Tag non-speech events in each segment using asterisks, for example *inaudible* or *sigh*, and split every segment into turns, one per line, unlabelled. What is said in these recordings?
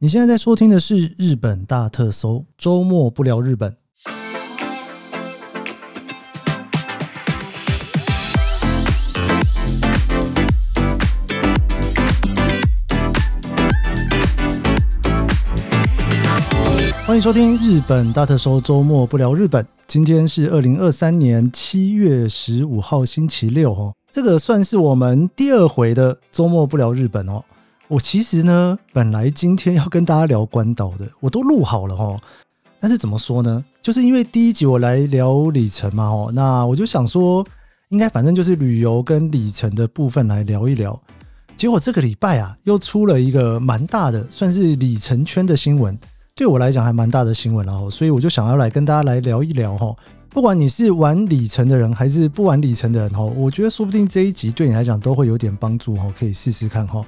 你现在在收听的是日本大特搜，周末不聊日本。欢迎收听日本大特搜，周末不聊日本。今天是二零二三年七月十五号星期六哦，这个算是我们第二回的周末不聊日本哦。我其实呢，本来今天要跟大家聊关岛的，我都录好了齁。但是怎么说呢？就是因为第一集我来聊里程嘛，哦，那我就想说，应该反正就是旅游跟里程的部分来聊一聊。结果这个礼拜啊，又出了一个蛮大的，算是里程圈的新闻，对我来讲还蛮大的新闻了哦。所以我就想要来跟大家来聊一聊齁。不管你是玩里程的人，还是不玩里程的人齁，我觉得说不定这一集对你来讲都会有点帮助齁，可以试试看齁。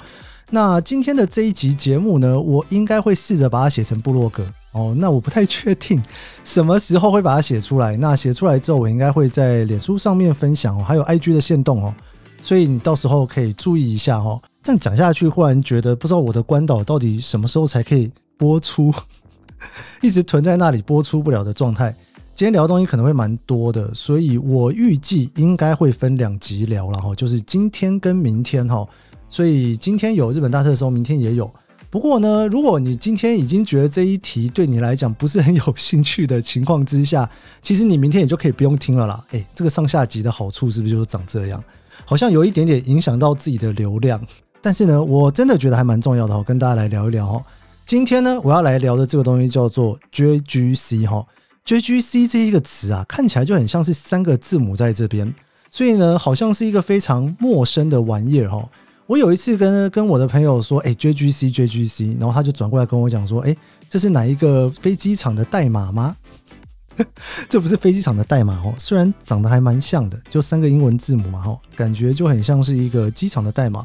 那今天的这一集节目呢，我应该会试着把它写成部落格哦。那我不太确定什么时候会把它写出来。那写出来之后，我应该会在脸书上面分享哦，还有 IG 的限动哦。所以你到时候可以注意一下哦。但讲下去，忽然觉得不知道我的关岛到底什么时候才可以播出，*laughs* 一直囤在那里播出不了的状态。今天聊的东西可能会蛮多的，所以我预计应该会分两集聊了哈，就是今天跟明天哈。所以今天有日本大特搜，明天也有。不过呢，如果你今天已经觉得这一题对你来讲不是很有兴趣的情况之下，其实你明天也就可以不用听了啦。诶，这个上下集的好处是不是就长这样？好像有一点点影响到自己的流量。但是呢，我真的觉得还蛮重要的，我跟大家来聊一聊哈。今天呢，我要来聊的这个东西叫做 JGC 哈。JGC 这一个词啊，看起来就很像是三个字母在这边，所以呢，好像是一个非常陌生的玩意儿哈。我有一次跟跟我的朋友说，哎，JGC JGC，然后他就转过来跟我讲说，哎，这是哪一个飞机场的代码吗？*laughs* 这不是飞机场的代码哦，虽然长得还蛮像的，就三个英文字母嘛，哦，感觉就很像是一个机场的代码，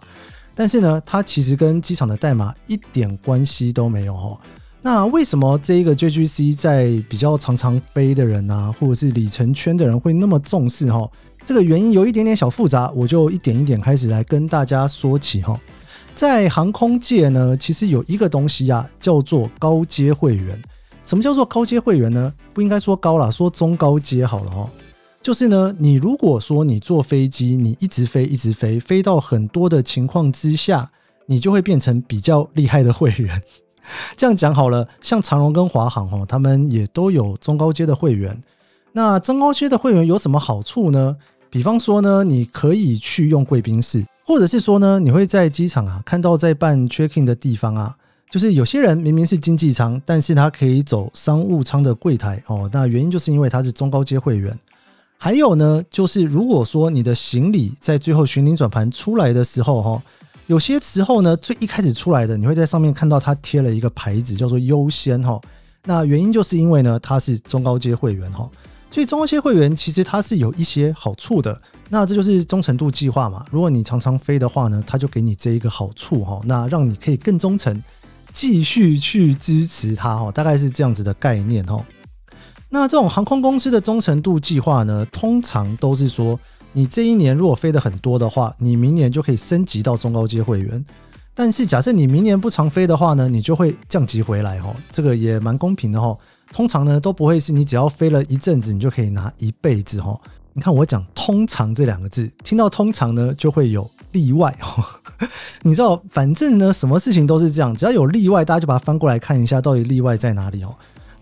但是呢，它其实跟机场的代码一点关系都没有哦。那为什么这一个 JGC 在比较常常飞的人啊，或者是里程圈的人会那么重视哈？这个原因有一点点小复杂，我就一点一点开始来跟大家说起哈。在航空界呢，其实有一个东西啊，叫做高阶会员。什么叫做高阶会员呢？不应该说高啦，说中高阶好了哈。就是呢，你如果说你坐飞机，你一直飞一直飞，飞到很多的情况之下，你就会变成比较厉害的会员。这样讲好了，像长荣跟华航哦，他们也都有中高阶的会员。那中高阶的会员有什么好处呢？比方说呢，你可以去用贵宾室，或者是说呢，你会在机场啊看到在办 check-in 的地方啊，就是有些人明明是经济舱，但是他可以走商务舱的柜台哦。那原因就是因为他是中高阶会员。还有呢，就是如果说你的行李在最后行李转盘出来的时候哈，有些时候呢，最一开始出来的，你会在上面看到它贴了一个牌子，叫做优先哈。那原因就是因为呢，它是中高阶会员哈。所以中高阶会员其实它是有一些好处的，那这就是忠诚度计划嘛。如果你常常飞的话呢，它就给你这一个好处哈，那让你可以更忠诚，继续去支持它哈，大概是这样子的概念哈。那这种航空公司的忠诚度计划呢，通常都是说，你这一年如果飞的很多的话，你明年就可以升级到中高阶会员。但是假设你明年不常飞的话呢，你就会降级回来哦，这个也蛮公平的哦。通常呢都不会是你只要飞了一阵子，你就可以拿一辈子哦。你看我讲“通常”这两个字，听到“通常”呢就会有例外哦。*laughs* 你知道，反正呢什么事情都是这样，只要有例外，大家就把它翻过来看一下，到底例外在哪里哦。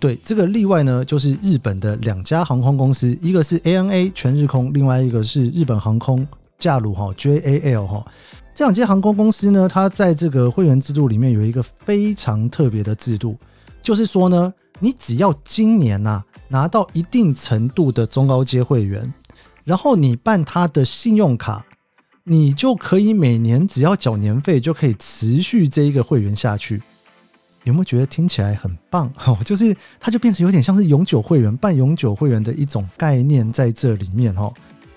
对，这个例外呢就是日本的两家航空公司，一个是 ANA 全日空，另外一个是日本航空 JAL 哈 JAL 哈。这两间航空公司呢，它在这个会员制度里面有一个非常特别的制度，就是说呢。你只要今年呐、拿到一定程度的中高阶会员，然后你办他的信用卡，你就可以每年只要缴年费就可以持续这一个会员下去。有没有觉得听起来很棒？哈，*laughs* 就是它就变成有点像是永久会员、办永久会员的一种概念在这里面哈。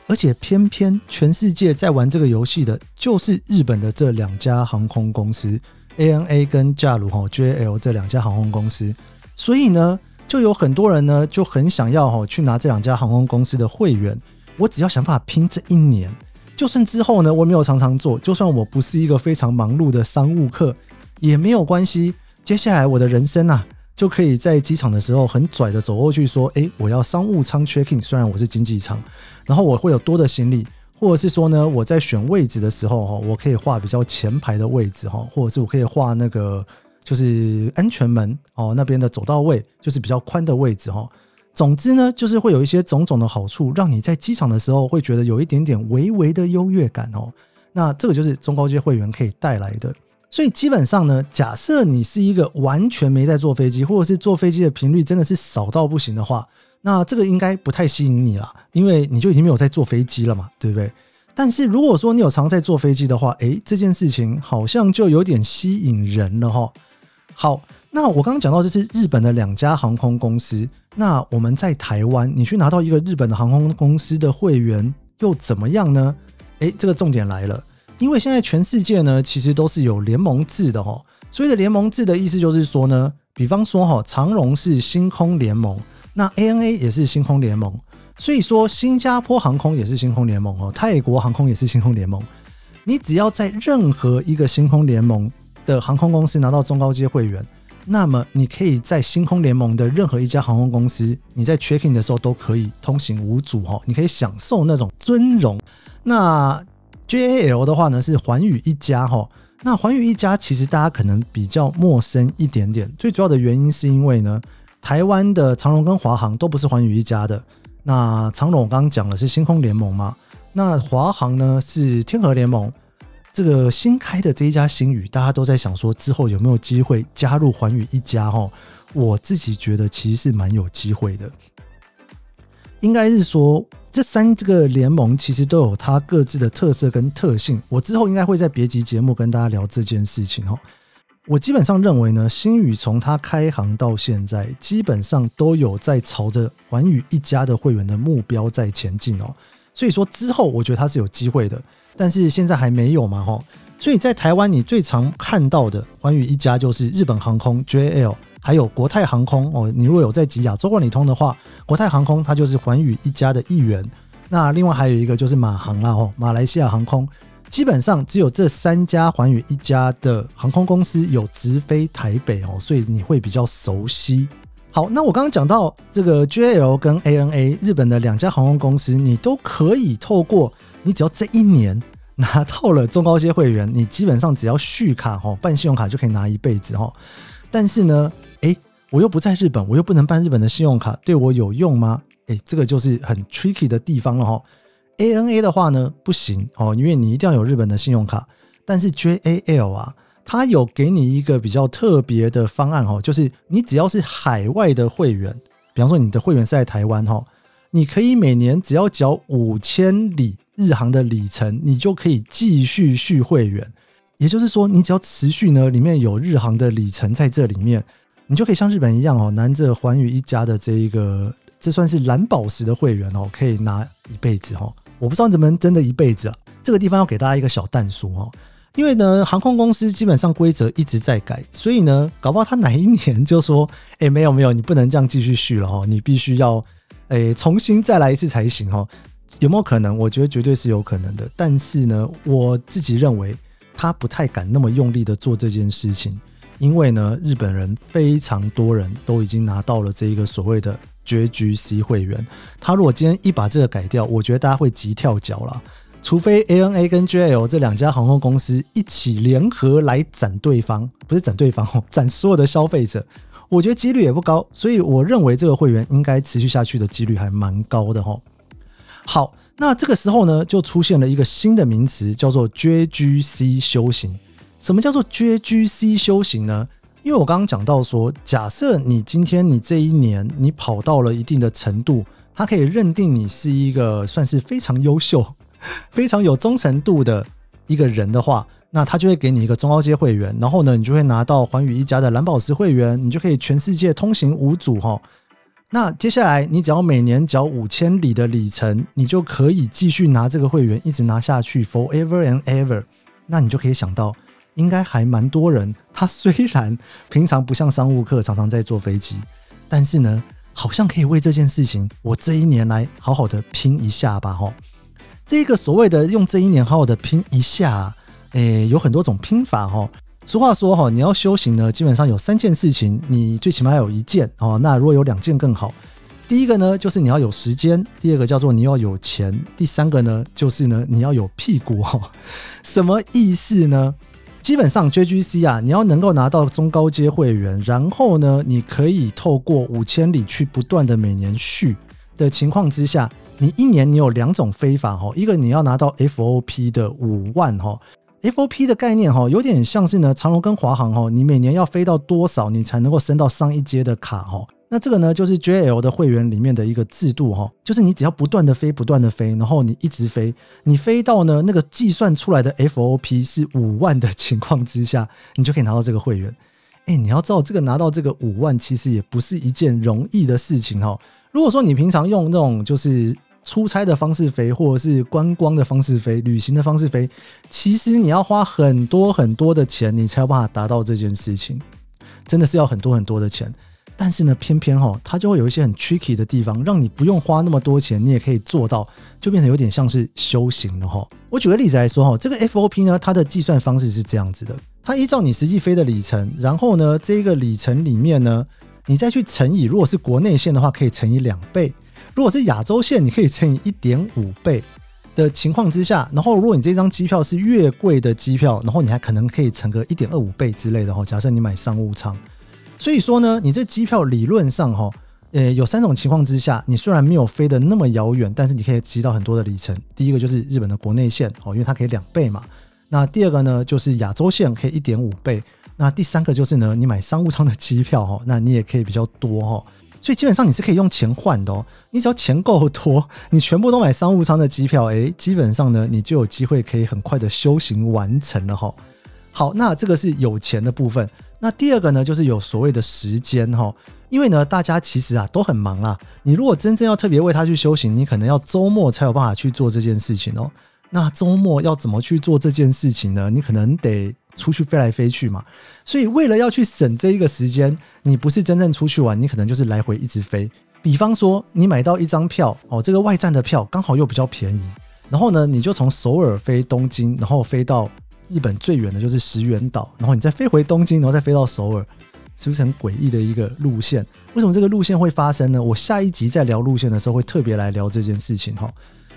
而且偏偏全世界在玩这个游戏的，就是日本的这两家航空公司 ANA 跟 JAL 哈 JL 这两家航空公司。所以呢，就有很多人呢就很想要哈去拿这两家航空公司的会员。我只要想办法拼这一年，就算之后呢我没有常常做，就算我不是一个非常忙碌的商务客也没有关系。接下来我的人生啊，就可以在机场的时候很拽的走过去说，诶，我要商务舱 check in，虽然我是经济舱，然后我会有多的行李，或者是说呢，我在选位置的时候哈，我可以画比较前排的位置哈，或者是我可以画那个就是安全门哦那边的走道位，就是比较宽的位置哈。总之呢，就是会有一些种种的好处，让你在机场的时候会觉得有一点点微微的优越感哦。那这个就是中高阶会员可以带来的。所以基本上呢，假设你是一个完全没在坐飞机，或者是坐飞机的频率真的是少到不行的话，那这个应该不太吸引你啦，因为你就已经没有在坐飞机了嘛，对不对？但是如果说你有常在坐飞机的话，诶，这件事情好像就有点吸引人了哈。好，那我刚刚讲到这是日本的两家航空公司，那我们在台湾，你去拿到一个日本的航空公司的会员又怎么样呢？诶，这个重点来了。因为现在全世界呢，其实都是有联盟制的哈。所谓的联盟制的意思就是说呢，比方说哈，长荣是星空联盟，那 ANA 也是星空联盟，所以说新加坡航空也是星空联盟哦，泰国航空也是星空联盟。你只要在任何一个星空联盟的航空公司拿到中高阶会员，那么你可以在星空联盟的任何一家航空公司，你在 check in 的时候都可以通行无阻哈，你可以享受那种尊荣。那 JAL 的话呢，是寰宇一家哈，那寰宇一家其实大家可能比较陌生一点点，最主要的原因是因为呢，台湾的长荣跟华航都不是寰宇一家的。那长荣我刚刚讲的是星空联盟嘛，那华航呢是天河联盟。这个新开的这一家星宇，大家都在想说之后有没有机会加入寰宇一家哈？我自己觉得其实是蛮有机会的，应该是说。这三这个联盟其实都有它各自的特色跟特性，我之后应该会在别集节目跟大家聊这件事情哈。我基本上认为呢，星宇从它开航到现在，基本上都有在朝着寰宇一家的会员的目标在前进哦。所以说之后我觉得它是有机会的，但是现在还没有嘛哈。所以在台湾你最常看到的寰宇一家就是日本航空 JL。还有国泰航空哦，你如果有在挤亚洲万里通的话，国泰航空它就是寰宇一家的一员。那另外还有一个就是马航啦哦，马来西亚航空，基本上只有这三家寰宇一家的航空公司有直飞台北哦，所以你会比较熟悉。好，那我刚刚讲到这个 JAL 跟 ANA 日本的两家航空公司，你都可以透过你只要这一年拿到了中高阶会员，你基本上只要续卡哈，办信用卡就可以拿一辈子哈。但是呢，我又不在日本，我又不能办日本的信用卡，对我有用吗？诶，这个就是很 tricky 的地方了哈。ANA 的话呢，不行哦，因为你一定要有日本的信用卡。但是 JAL 啊，它有给你一个比较特别的方案哈，就是你只要是海外的会员，比方说你的会员是在台湾哈，你可以每年只要缴五千里日航的里程，你就可以继续续会员。也就是说，你只要持续呢，里面有日航的里程在这里面。你就可以像日本一样哦，拿着寰宇一家的这一个，这算是蓝宝石的会员哦，可以拿一辈子哦。我不知道能不能真的一辈子啊。这个地方要给大家一个小但书哦，因为呢，航空公司基本上规则一直在改，所以呢，搞不好他哪一年就说，*laughs* 哎，没有没有，你不能这样继续续了哦，你必须要，哎，重新再来一次才行哦。有没有可能？我觉得绝对是有可能的。但是呢，我自己认为他不太敢那么用力的做这件事情。因为呢，日本人非常多人都已经拿到了这一个所谓的 JGC 会员。他如果今天一把这个改掉，我觉得大家会急跳脚了。除非 ANA 跟 JL 这两家航空公司一起联合来斩对方，不是斩对方哦，斩所有的消费者。我觉得几率也不高，所以我认为这个会员应该持续下去的几率还蛮高的哈。好，那这个时候呢，就出现了一个新的名词，叫做 JGC 修行。什么叫做 JGC 修行呢？因为我刚刚讲到说，假设你今天你这一年你跑到了一定的程度，它可以认定你是一个算是非常优秀、*laughs* 非常有忠诚度的一个人的话，那他就会给你一个中高阶会员，然后呢，你就会拿到寰宇一家的蓝宝石会员，你就可以全世界通行无阻哈。那接下来你只要每年缴五千里的里程，你就可以继续拿这个会员一直拿下去，forever and ever。那你就可以想到。应该还蛮多人，他虽然平常不像商务客常常在坐飞机，但是呢，好像可以为这件事情，我这一年来好好的拼一下吧，哈。这个所谓的用这一年好好的拼一下，诶，有很多种拼法，哈。俗话说哈，你要修行呢，基本上有三件事情，你最起码要有一件哦。那如果有两件更好。第一个呢，就是你要有时间；第二个叫做你要有钱；第三个呢，就是呢你要有屁股哈。什么意思呢？基本上 JGC 啊，你要能够拿到中高阶会员，然后呢，你可以透过五千里去不断的每年续的情况之下，你一年你有两种飞法哈，一个你要拿到 FOP 的五万哈。FOP 的概念哈，有点像是呢长荣跟华航哈，你每年要飞到多少，你才能够升到上一阶的卡哈。那这个呢，就是 JL 的会员里面的一个制度哈，就是你只要不断的飞，不断的飞，然后你一直飞，你飞到呢那个计算出来的 FOP 是五万的情况之下，你就可以拿到这个会员。哎，你要知道这个拿到这个五万，其实也不是一件容易的事情哈。如果说你平常用那种就是出差的方式飞，或者是观光的方式飞，旅行的方式飞，其实你要花很多很多的钱，你才有办法达到这件事情，真的是要很多很多的钱。但是呢，偏偏哈，它就会有一些很 tricky 的地方，让你不用花那么多钱，你也可以做到，就变成有点像是修行了哈。我举个例子来说哈，这个 FOP 呢，它的计算方式是这样子的，它依照你实际飞的里程，然后呢，这个里程里面呢，你再去乘以，如果是国内线的话，可以乘以两倍；如果是亚洲线，你可以乘以一点五倍的情况之下，然后如果你这张机票是越贵的机票，然后你还可能可以乘个一点二五倍之类的哈。假设你买商务舱。所以说呢，你这机票理论上哈，呃，有三种情况之下，你虽然没有飞得那么遥远，但是你可以积到很多的里程。第一个就是日本的国内线哦，因为它可以两倍嘛。那第二个呢，就是亚洲线可以一点五倍。那第三个就是呢，你买商务舱的机票哈，那你也可以比较多哈。所以基本上你是可以用钱换的哦。你只要钱够多，你全部都买商务舱的机票，诶，基本上呢，你就有机会可以很快的修行完成了哈。好，那这个是有钱的部分。那第二个呢，就是有所谓的时间哈，因为呢，大家其实啊都很忙啦。你如果真正要特别为他去修行，你可能要周末才有办法去做这件事情哦。那周末要怎么去做这件事情呢？你可能得出去飞来飞去嘛。所以为了要去省这一个时间，你不是真正出去玩，你可能就是来回一直飞。比方说，你买到一张票哦，这个外站的票刚好又比较便宜，然后呢，你就从首尔飞东京，然后飞到。日本最远的就是石垣岛，然后你再飞回东京，然后再飞到首尔，是不是很诡异的一个路线？为什么这个路线会发生呢？我下一集在聊路线的时候会特别来聊这件事情哈。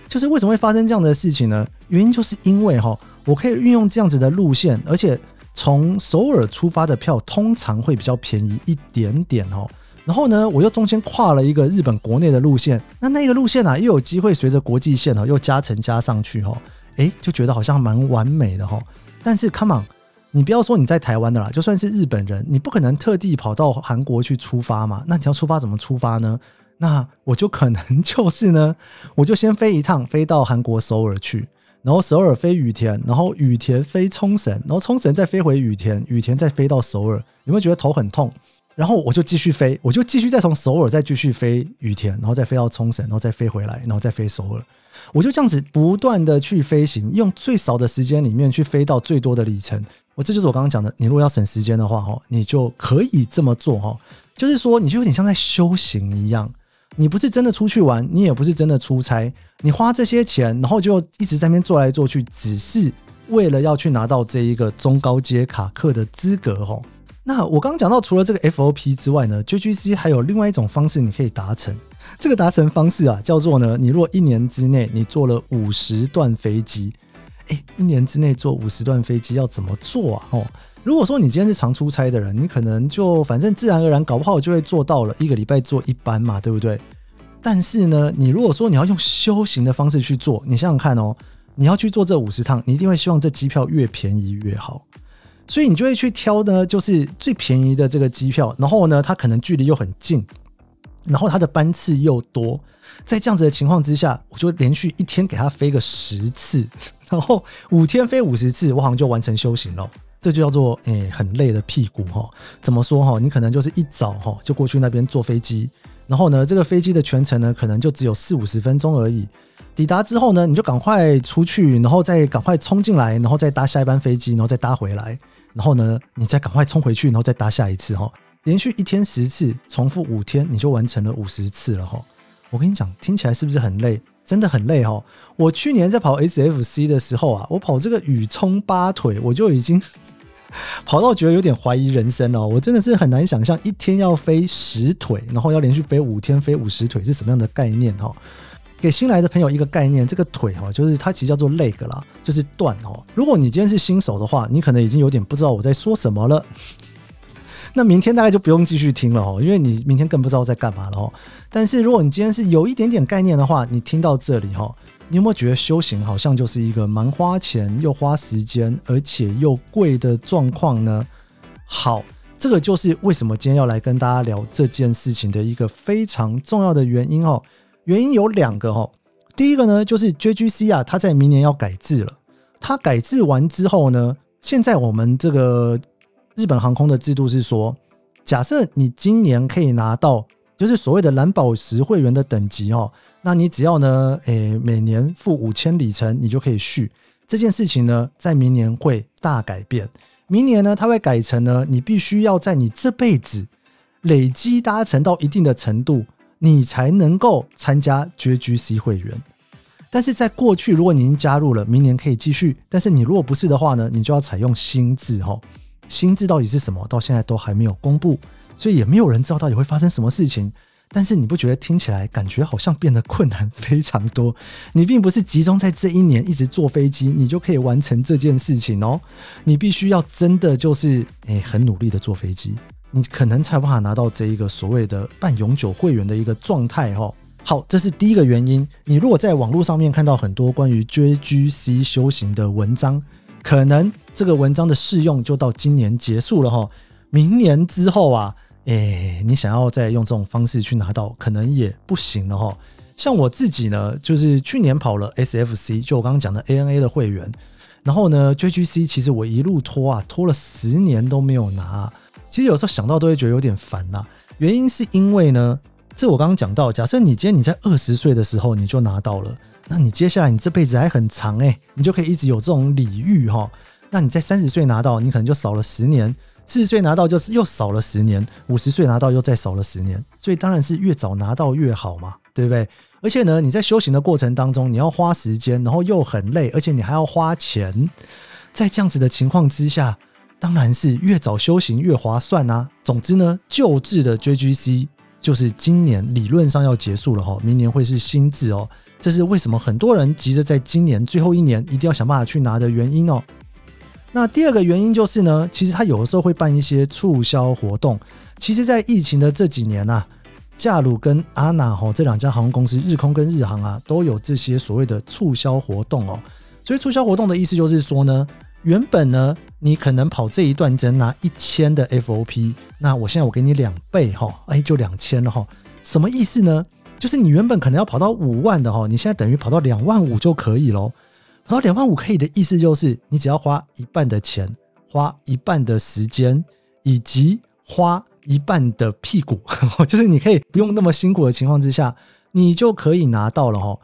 就是为什么会发生这样的事情呢？原因就是因为哈，我可以运用这样子的路线，而且从首尔出发的票通常会比较便宜一点点哦。然后呢，我又中间跨了一个日本国内的路线，那那个路线啊，又有机会随着国际线哦，又加成加上去哈。诶，就觉得好像蛮完美的哈，但是 come on，你不要说你在台湾的啦，就算是日本人，你不可能特地跑到韩国去出发嘛。那你要出发怎么出发呢？那我就可能就是呢，*laughs* 我就先飞一趟，飞到韩国首尔去，然后首尔飞羽田，然后羽田飞冲绳，然后冲绳再飞回羽田，羽田再飞到首尔。有没有觉得头很痛？然后我就继续飞，我就继续再从首尔再继续飞羽田，然后再飞到冲绳，然后再飞回来，然后再飞首尔。我就这样子不断的去飞行，用最少的时间里面去飞到最多的里程。我这就是我刚刚讲的，你如果要省时间的话，哦，你就可以这么做，哦，就是说你就有点像在修行一样。你不是真的出去玩，你也不是真的出差，你花这些钱，然后就一直在那边做来做去，只是为了要去拿到这一个中高阶卡客的资格，哦。那我刚刚讲到，除了这个 FOP 之外呢，JGC 还有另外一种方式，你可以达成。这个达成方式啊，叫做呢，你如果一年之内你坐了五十段飞机，诶，一年之内坐五十段飞机要怎么做啊？哦，如果说你今天是常出差的人，你可能就反正自然而然搞不好就会做到了，一个礼拜坐一班嘛，对不对？但是呢，你如果说你要用修行的方式去做，你想想看哦，你要去做这五十趟，你一定会希望这机票越便宜越好，所以你就会去挑呢，就是最便宜的这个机票，然后呢，它可能距离又很近。然后它的班次又多，在这样子的情况之下，我就连续一天给它飞个十次，然后五天飞五十次，我好像就完成修行了。*laughs* 这就叫做诶、很累的屁股哈。怎么说哈？你可能就是一早哈就过去那边坐飞机，然后呢，这个飞机的全程呢可能就只有四五十分钟而已。抵达之后呢，你就赶快出去，然后再赶快冲进来，然后再搭下一班飞机，然后再搭回来，然后呢，你再赶快冲回去，然后再搭下一次哈。连续一天十次，重复五天，你就完成了五十次了哈！我跟你讲，听起来是不是很累？真的很累哈！我去年在跑 SFC 的时候啊，我跑这个雨冲八腿，我就已经 *laughs* 跑到觉得有点怀疑人生哦。我真的是很难想象一天要飞十腿，然后要连续飞五天飞五十腿是什么样的概念哦。给新来的朋友一个概念，这个腿哈，就是它其实叫做 leg 啦，就是断哦。如果你今天是新手的话，你可能已经有点不知道我在说什么了。那明天大概就不用继续听了哦，因为你明天更不知道在干嘛了哦。但是如果你今天是有一点点概念的话，你听到这里哈，你有没有觉得修行好像就是一个蛮花钱又花时间，而且又贵的状况呢？好，这个就是为什么今天要来跟大家聊这件事情的一个非常重要的原因哦。原因有两个哈，第一个呢就是 JGC 啊，它在明年要改制了。它改制完之后呢，现在我们这个日本航空的制度是说，假设你今年可以拿到就是所谓的蓝宝石会员的等级哦，那你只要呢，诶，每年付五千里程，你就可以续。这件事情呢，在明年会大改变。明年呢，它会改成呢，你必须要在你这辈子累积搭乘到一定的程度。你才能够参加 JGC 会员，但是在过去，如果你已经加入了，明年可以继续。但是你如果不是的话呢，你就要采用新制哦。新制到底是什么？到现在都还没有公布，所以也没有人知道到底会发生什么事情。但是你不觉得听起来感觉好像变得困难非常多？你并不是集中在这一年一直坐飞机，你就可以完成这件事情哦。你必须要真的就是诶很努力的坐飞机。你可能才无法拿到这一个所谓的半永久会员的一个状态哈。好，这是第一个原因。你如果在网络上面看到很多关于 JGC 修行的文章，可能这个文章的试用就到今年结束了哈。明年之后啊，诶，你想要再用这种方式去拿到，可能也不行了哈。像我自己呢，就是去年跑了 SFC，就我刚刚讲的 ANA 的会员，然后呢，JGC 其实我一路拖啊，拖了十年都没有拿。其实有时候想到都会觉得有点烦啦。原因是因为呢，这我刚刚讲到，假设你今天你在二十岁的时候你就拿到了，那你接下来你这辈子还很长诶，你就可以一直有这种礼遇哈。那你在三十岁拿到，你可能就少了十年；四十岁拿到就是又少了十年；五十岁拿到又再少了十年。所以当然是越早拿到越好嘛，对不对？而且呢，你在修行的过程当中，你要花时间，然后又很累，而且你还要花钱，在这样子的情况之下。当然是越早修行越划算啊！总之呢，旧制的 JGC 就是今年理论上要结束了哈，明年会是新制哦。这是为什么很多人急着在今年最后一年一定要想办法去拿的原因哦。那第二个原因就是呢，其实他有的时候会办一些促销活动。其实，在疫情的这几年啊，驾鲁跟阿那哈这两家航空公司，日空跟日航啊，都有这些所谓的促销活动哦。所以促销活动的意思就是说呢，原本呢。你可能跑这一段只能拿一千的 FOP，那我现在我给你两倍哈，哎，就两千了哈。什么意思呢？就是你原本可能要跑到五万的哈，你现在等于跑到两万五就可以喽。跑到两万五可以的意思就是，你只要花一半的钱，花一半的时间，以及花一半的屁股，*laughs* 就是你可以不用那么辛苦的情况之下，你就可以拿到了哈。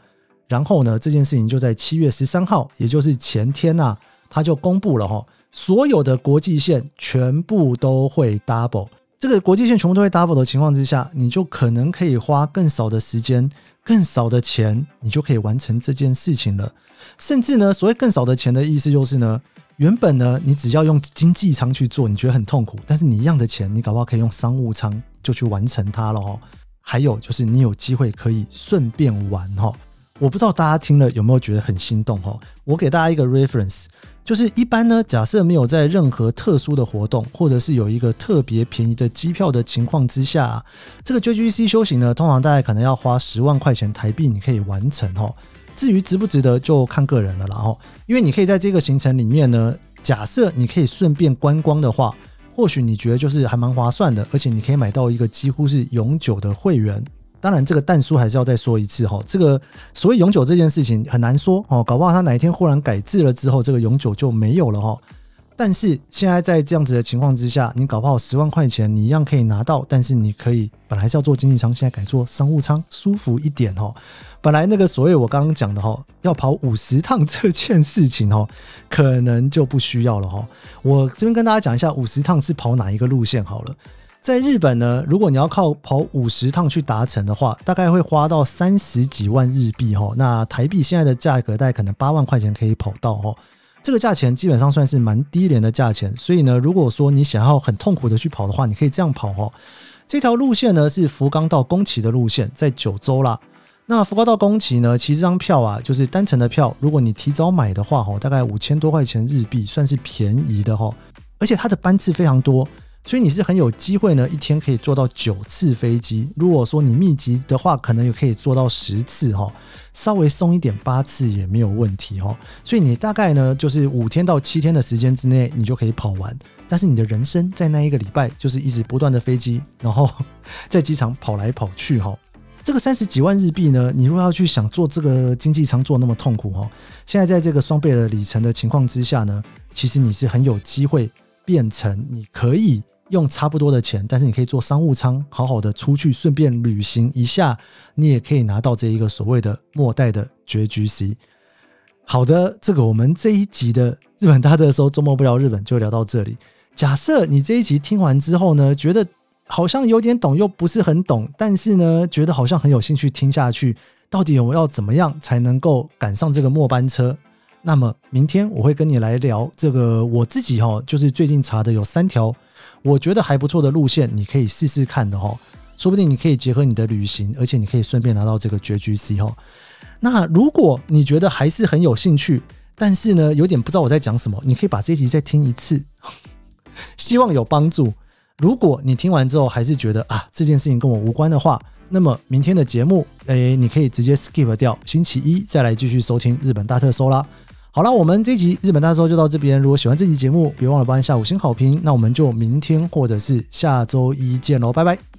然后呢，这件事情就在七月十三号，也就是前天呐，他就公布了哈。所有的国际线全部都会 double，这个国际线全部都会 double 的情况之下，你就可能可以花更少的时间、更少的钱，你就可以完成这件事情了。甚至呢，所谓更少的钱的意思就是呢，原本呢，你只要用经济舱去做，你觉得很痛苦，但是你一样的钱，你搞不好可以用商务舱就去完成它了哦。还有就是你有机会可以顺便玩哈。我不知道大家听了有没有觉得很心动哈？我给大家一个 reference，就是一般呢，假设没有在任何特殊的活动，或者是有一个特别便宜的机票的情况之下，这个 JGC 修行呢，通常大概可能要花十万块钱台币，你可以完成哦。至于值不值得，就看个人了啦哈。因为你可以在这个行程里面呢，假设你可以顺便观光的话，或许你觉得就是还蛮划算的，而且你可以买到一个几乎是永久的会员。当然，这个但书还是要再说一次哈。这个所谓永久这件事情很难说哦，搞不好他哪一天忽然改制了之后，这个永久就没有了哈。但是现在在这样子的情况之下，你搞不好十万块钱你一样可以拿到，但是你可以本来是要做经济舱，现在改做商务舱，舒服一点哈。本来那个所谓我刚刚讲的哈，要跑五十趟这件事情哈，可能就不需要了哈。我这边跟大家讲一下，五十趟是跑哪一个路线好了。在日本呢，如果你要靠跑五十趟去达成的话，大概会花到三十几万日币哈。那台币现在的价格大概可能八万块钱可以跑到哈。这个价钱基本上算是蛮低廉的价钱。所以呢，如果说你想要很痛苦的去跑的话，你可以这样跑哦。这条路线呢是福冈到宫崎的路线，在九州啦。那福冈到宫崎呢，其实这张票啊，就是单程的票，如果你提早买的话，哦，大概五千多块钱日币，算是便宜的哦。而且它的班次非常多。所以你是很有机会呢，一天可以坐到九次飞机。如果说你密集的话，可能也可以坐到十次哈，稍微松一点八次也没有问题哈。所以你大概呢，就是五天到七天的时间之内，你就可以跑完。但是你的人生在那一个礼拜，就是一直不断的飞机，然后 *laughs* 在机场跑来跑去哈。这个三十几万日币呢，你如果要去想坐这个经济舱坐那么痛苦哈，现在在这个双倍的里程的情况之下呢，其实你是很有机会变成你可以。用差不多的钱，但是你可以坐商务舱，好好的出去，顺便旅行一下，你也可以拿到这一个所谓的末代的绝 GC。好的，这个我们这一集的日本大特搜周末不聊日本就聊到这里。假设你这一集听完之后呢，觉得好像有点懂，又不是很懂，但是呢，觉得好像很有兴趣听下去，到底我要怎么样才能够赶上这个末班车？那么明天我会跟你来聊这个，我自己哈，就是最近查的有三条。我觉得还不错的路线，你可以试试看的哈，说不定你可以结合你的旅行，而且你可以顺便拿到这个绝 GC 哈。那如果你觉得还是很有兴趣，但是呢有点不知道我在讲什么，你可以把这集再听一次，*laughs* 希望有帮助。如果你听完之后还是觉得啊这件事情跟我无关的话，那么明天的节目，诶，你可以直接 skip 掉，星期一再来继续收听日本大特搜啦。好了，我们这集日本大搜就到这边。如果喜欢这集节目，别忘了帮一下五星好评。那我们就明天或者是下周一见喽，拜拜。